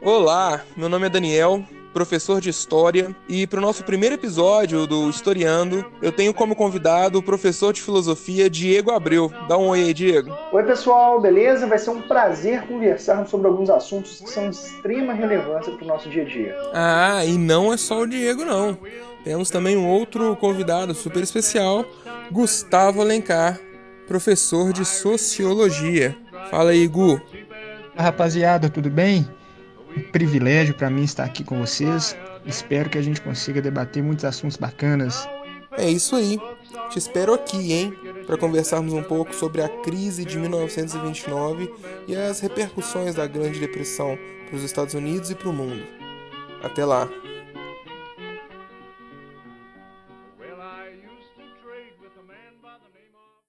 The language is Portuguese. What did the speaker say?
Olá, meu nome é Daniel, professor de História, e para o nosso primeiro episódio do Historiando, eu tenho como convidado o professor de Filosofia Diego Abreu. Dá um oi aí, Diego. Oi, pessoal, beleza? Vai ser um prazer conversarmos sobre alguns assuntos que são de extrema relevância para o nosso dia a dia. Ah, e não é só o Diego, não. Temos também um outro convidado super especial, Gustavo Alencar, professor de Sociologia. Fala aí, Gu. Rapaziada, tudo bem? Privilégio para mim estar aqui com vocês. Espero que a gente consiga debater muitos assuntos bacanas. É isso aí. Te espero aqui, hein, para conversarmos um pouco sobre a crise de 1929 e as repercussões da Grande Depressão para os Estados Unidos e para o mundo. Até lá.